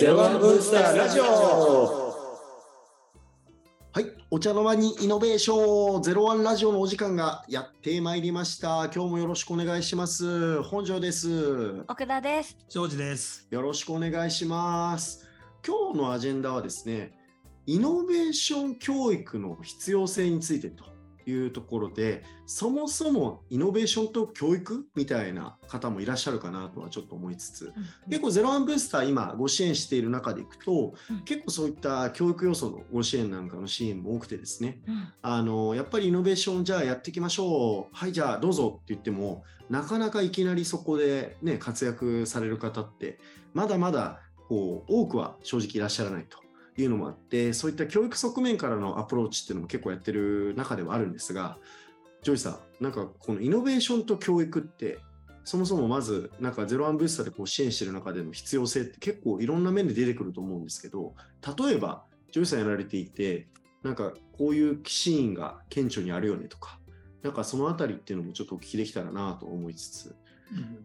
ゼロワンブースターラジオはい、お茶の間にイノベーションゼロワンラジオのお時間がやってまいりました。今日もよろしくお願いします。本庄です。奥田です。ジョージです。よろしくお願いします。今日のアジェンダはですね、イノベーション教育の必要性についてというところで、そもそもイノベーションと教育みたいな方もいらっしゃるかなとはちょっと思いつつ、結構ゼロワンブースター今ご支援している中でいくと、うん。結構そういった教育要素のご支援なんかの支援も多くてですね、うん。あのやっぱりイノベーションじゃあやっていきましょう。はいじゃあどうぞって言ってもなかなかいきなりそこでね活躍される方ってまだまだこう多くは正直いらっしゃらないというのもあってそういった教育側面からのアプローチっていうのも結構やってる中ではあるんですがジョイさんなんかこのイノベーションと教育ってそもそもまずなんかゼロワンブースターでこう支援してる中での必要性って結構いろんな面で出てくると思うんですけど例えばジョイさんやられていてなんかこういうシーンが顕著にあるよねとかなんかそのあたりっていうのもちょっとお聞きできたらなと思いつつ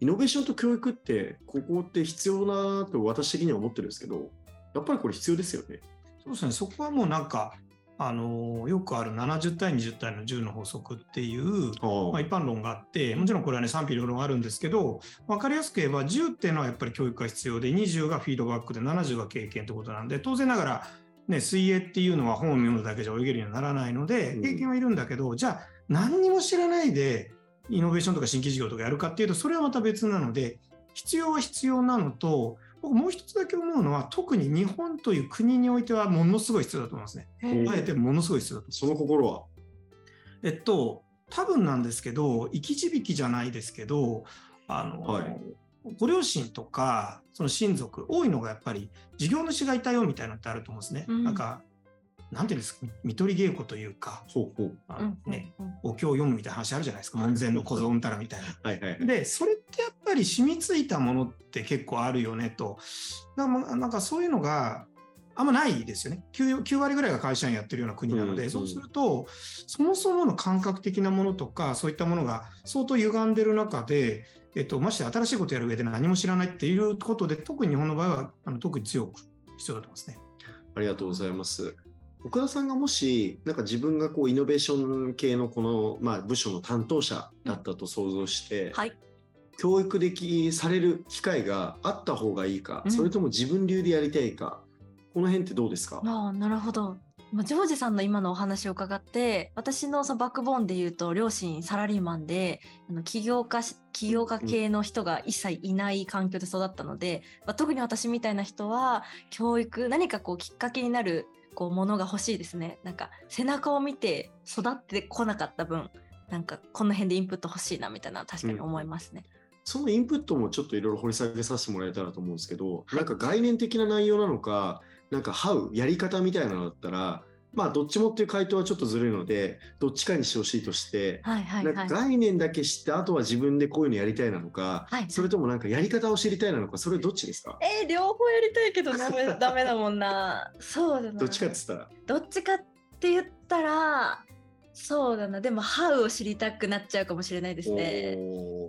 イノベーションと教育ってここって必要だなと私的には思ってるんですけどやっぱりこれ必要ですよね。そうですね、そこはもうなんか、あのよくある70対20対の10の法則っていう、あまあ、一般論があって、もちろんこれはね、賛否両論あるんですけど、分かりやすく言えば、10っていうのはやっぱり教育が必要で、20がフィードバックで、70が経験ということなんで、当然ながら、ね、水泳っていうのは本を読むだけじゃ泳げるようにならないのでうん、経験はいるんだけど、じゃあ、何にも知らないで、イノベーションとか新規事業とかやるかっていうと、それはまた別なので、必要は必要なのと、僕もう一つだけ思うのは、特に日本という国においてはものすごい必要だと思いますね。うんあえてものすごい必要だと。その心は？えっと、多分なんですけど、生き字引じゃないですけど、あの、はい。ご両親とか、その親族、多いのがやっぱり、事業主がいたよみたいなのってあると思うんですね。うん。なんか、なんていうんですか、見取り稽古というか、お経を読むみたいな話あるじゃないですか、門前の小僧うんたらみたいな。はいはいはい。で、それってやっぱり染みついたものって結構あるよねと。なんかなんかそういうのがあんまないですよね9。9割ぐらいが会社員やってるような国なので、うんそうすると、そもそもの感覚的なものとか、そういったものが相当歪んでる中で、えっと、ましてや新しいことやる上で何も知らないっていうことで、特に日本の場合はあの特に強く必要だと思いますね。ありがとうございます。岡田さんがもし、なんか自分がこうイノベーション系のこの、まあ、部署の担当者だったと想像して、はい。教育できされる機会があった方がいいか、うんそれとも自分流でやりたいか、この辺ってどうですか、ああ、なるほど。まあジョージさんの今のお話を伺って、私のそのバックボーンで言うと、両親サラリーマンで、あの起業家し、起業家系の人が一切いない環境で育ったので、まあ、特に私みたいな人は、教育、何かこうきっかけになるこうものが欲しいですね。なんか背中を見て育ってこなかった分、なんかこの辺でインプット欲しいなみたいな確かに思いますね。そのインプットもちょっといろいろ掘り下げさせてもらえたらと思うんですけど、なんか概念的な内容なのか、なんか How、やり方みたいなのだったら、まあどっちもっていう回答はちょっとずるいので、どっちかにしてほしいとして、はいはいはいなんか。概念だけ知って、あとは自分でこういうのやりたいなのか、はいそれともなんかやり方を知りたいなのか、それどっちですか？えー、両方やりたいけどダメダメだもんな。そうだな。どっちかっつったら。どっちかって言ったら、そうだな。でも、ハウを知りたくなっちゃうかもしれないですね。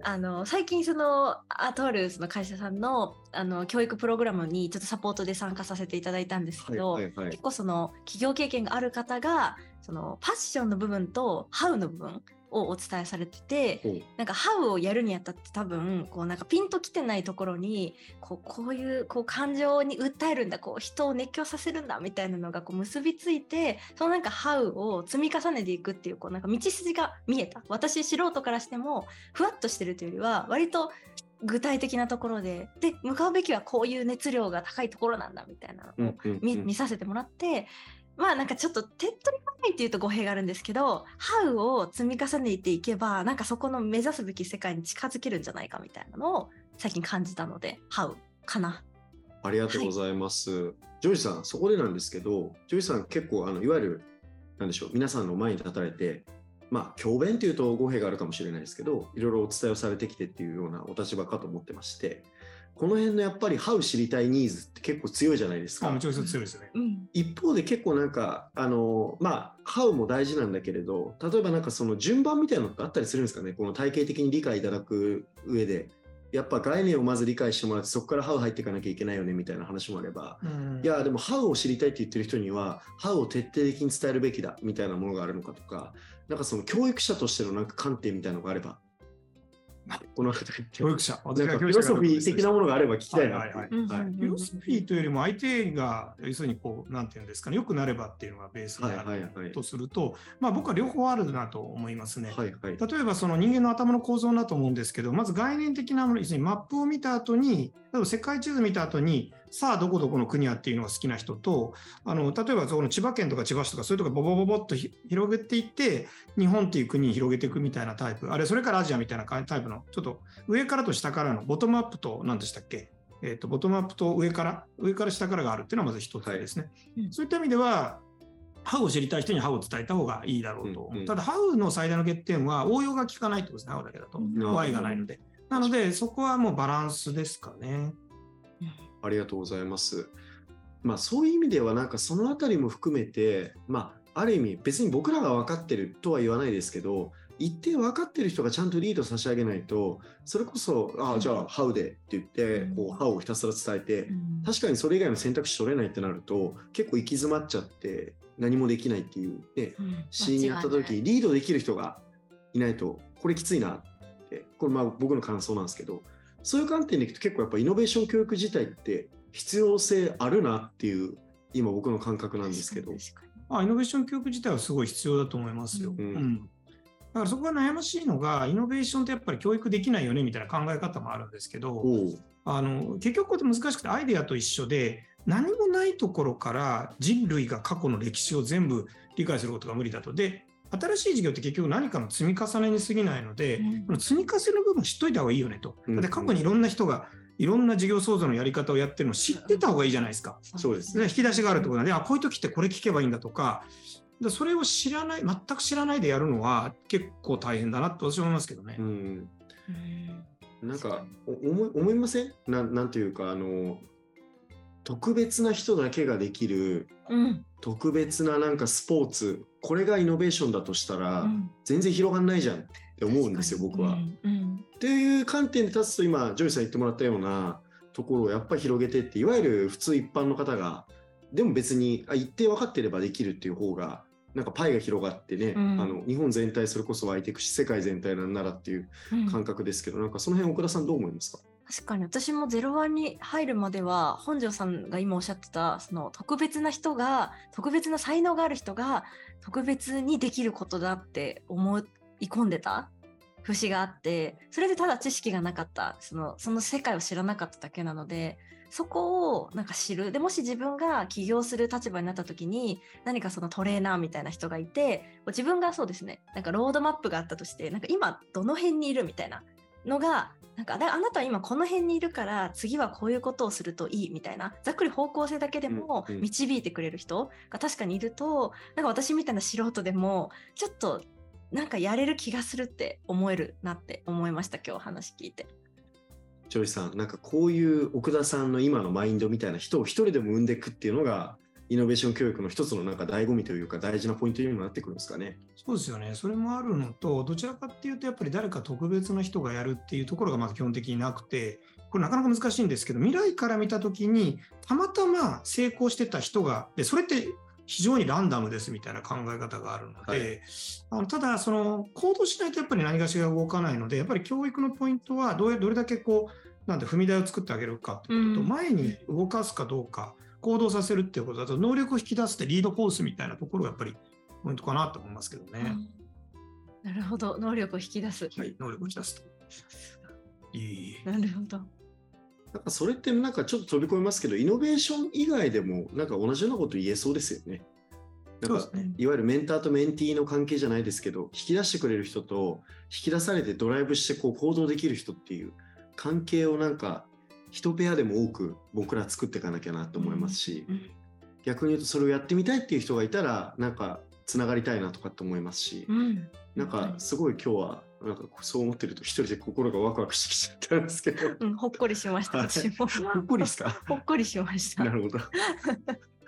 あの最近そのあとあるその会社さんのあの教育プログラムにちょっとサポートで参加させていただいたんですけど、はいはいはい結構その企業経験がある方がそのパッションの部分とハウの部分をお伝えされててなんかハウをやるにあたって多分こうなんかピンときてないところにこうこういうこう感情に訴えるんだこう人を熱狂させるんだみたいなのがこう結びついてそのなんかハウを積み重ねていくっていうこうなんか道筋が見えた。私素人からしてもふわっとしてるというよりは割と具体的なところでで向かうべきはこういう熱量が高いところなんだみたいなのをうんうんうん。見見させてもらってまあなんかちょっと手っ取り早いっていうと語弊があるんですけど「ハウを積み重ねていけばなんかそこの目指すべき世界に近づけるんじゃないかみたいなのを最近感じたので「ハウかな。ありがとうございます。ジョージさん、そこでなんですけど、ジョージさん結構あのいわゆるなんでしょう、皆さんの前に立たれて、まあ教鞭というと語弊があるかもしれないですけど、いろいろお伝えをされてきてっていうようなお立場かと思ってまして、この辺のやっぱりハウ知りたいニーズって結構強いじゃないですか。あも。ちろん強いですよね。うん。一方で結構なんかあのまあハウも大事なんだけれど例えばなんかその順番みたいなのってあったりするんですかね？この体系的に理解いただく上で。やっぱ概念をまず理解してもらってそこからハウ入っていかなきゃいけないよねみたいな話もあれば、うん。いやでもハウを知りたいって言ってる人にはハウを徹底的に伝えるべきだみたいなものがあるのかとかなんかその教育者としてのなんか観点みたいなのがあればこの辺りって。教育者、私が教育者ィロソフィー的なものがあれば聞きたいな。はいはいはい。うんフィロソフィーというよりも相手が要するにこうなんていうんですかね。良くなればっていうのがベースであはいはいはい。るとすると、まあ僕は両方あるなと思いますね。はいはい。例えばその人間の頭の構造だと思うんですけどまず概念的なもの要するにマップを見た後に例えば世界地図見た後にさあどこどこの国やっていうのが好きな人とあの例えばその千葉県とか千葉市とかそういうとこボボボボっとひ広げていって日本っていう国に広げていくみたいなタイプ。あれそれからアジアみたいなタイプのちょっと上からと下からのボトムアップと何でしたっけ？えー、とボトムアップと上から上から下からがあるっていうのはまず一つですね、うん。そういった意味ではハウを知りたい人にハウを伝えた方がいいだろうと。思う。うん。うん。ただ、ハウの最大の欠点は応用が効かないってことですね、ハウだけだと。うん。Y がないので。なので、そこはもうバランスですかね。ありがとうございます。まあそういう意味ではなんかそのあたりも含めて、まあある意味別に僕らが分かってるとは言わないですけど、一定分かってる人がちゃんとリード差し上げないと、それこそ、ああ、じゃあ、ハウでって言ってうん、こう、ハウをひたすら伝えてう、ん。確かにそれ以外の選択肢取れないってなると、結構行き詰まっちゃって、何もできないっていう、ね、うん。シーンになった時、リードできる人がいないと、これきついなって、これまあ僕の感想なんですけど、そういう観点でいくと結構やっぱイノベーション教育自体って必要性あるなっていう、今僕の感覚なんですけど。まあ、イノベーション教育自体はすごい必要だと思いますよ。うんうんだからそこが悩ましいのが、イノベーションってやっぱり教育できないよねみたいな考え方もあるんですけど、あの結局これって難しくてアイデアと一緒で何もないところから人類が過去の歴史を全部理解することが無理だと。で新しい事業って結局何かの積み重ねに過ぎないので、うん。この積み重ねの部分知っといた方がいいよねと。うん。で過去にいろんな人がいろんな事業創造のやり方をやってるのを知ってた方がいいじゃないですか。そうですで引き出しがあるってことなんで、あこういう時ってこれ聞けばいいんだとか、でそれを知らない、全く知らないでやるのは結構大変だなと私は思いますけどね。うん、うん。なんかお思い思いません？なんなんていうかあの特別な人だけができるうん。特別ななんかスポーツこれがイノベーションだとしたら、うん。全然広がんないじゃんって思うんですよ僕は。うん。うん。っていう観点で立つと今ジョイさん言ってもらったようなところをやっぱり広げてっていわゆる普通一般の方がでも別にあ一定分かってればできるっていう方がなんかパイが広がってね、うん。あの日本全体それこそ湧いていくし世界全体なんならっていううん。感覚ですけど、なんかその辺奥田さんどう思いますか？確かに私もゼロワンに入るまでは本庄さんが今おっしゃってたその特別な人が特別な才能がある人が特別にできることだって思い込んでた節があってそれでただ知識がなかったそのその世界を知らなかっただけなのでそこをなんか知る。でもし自分が起業する立場になった時に何かそのトレーナーみたいな人がいて自分がそうですねなんかロードマップがあったとしてなんか今どの辺にいるみたいなのがなんかだあなたは今この辺にいるから次はこういうことをするといいみたいなざっくり方向性だけでも導いてくれる人が確かにいるとなんか私みたいな素人でもちょっとなんかやれる気がするって思えるなって思いました今日話聞いて。ジョイさんなんかこういう奥田さんの今のマインドみたいな人を一人でも生んでいくっていうのがイノベーション教育の一つのなんか醍醐味というか大事なポイントにもなってくるんですかね。そうですよね。それもあるのと、どちらかっていうと、やっぱり誰か特別な人がやるっていうところがまず基本的になくて、これなかなか難しいんですけど、未来から見たときに、たまたま成功してた人が、で、それって非常にランダムですみたいな考え方があるので、はあのただ、その行動しないとやっぱり何かしら動かないので、やっぱり教育のポイントはどれどれだけこう、なんて踏み台を作ってあげるかってことと、うん前に動かすかどうか、行動させるっていうことだと、能力を引き出すってリードフォースみたいなところがやっぱりポイントかなと思いますけどね。うんなるほど能力を引き出す。はい、能力を引き出すと。いい。なるほど。なんかそれってなんかちょっと飛び込みますけどイノベーション以外でもなんか同じようなこと言えそうですよね。なんかそうですねいわゆるメンターとメンティーの関係じゃないですけど引き出してくれる人と引き出されてドライブしてこう行動できる人っていう関係をなんか一ペアでも多く僕ら作っていかなきゃなと思いますし、うん逆に言うとそれをやってみたいっていう人がいたらなんかつながりたいなとかって思いますし、うんなんかすごい今日はなんかそう思ってると一人で心がワクワクしてきちゃったんですけどうん、ほっこりしました、はい私も。ほっこりですか？ほっこりしました。なるほど。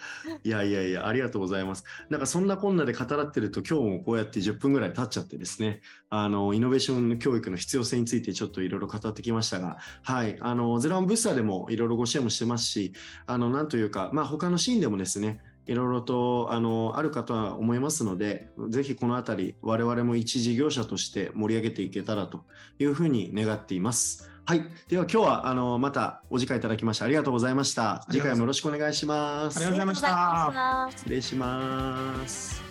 いやいやいや、ありがとうございます。なんかそんなこんなで語らってると、今日もこうやって10分ぐらい経っちゃってですね、あの、イノベーション教育の必要性についてちょっといろいろ語ってきましたが、はい、あの、ゼロワンブッサーでもいろいろご支援もしてますし、あの、なんというか、まあ他のシーンでもですね、いろいろとあのあるかとは思いますので、ぜひこのあたり、我々も一事業者として盛り上げていけたらというふうに願っています。はい。では今日はあのまたお時間いただきましてありがとうございました。次回もよろしくお願いします。ありがとうございましたありがとうございました失礼します。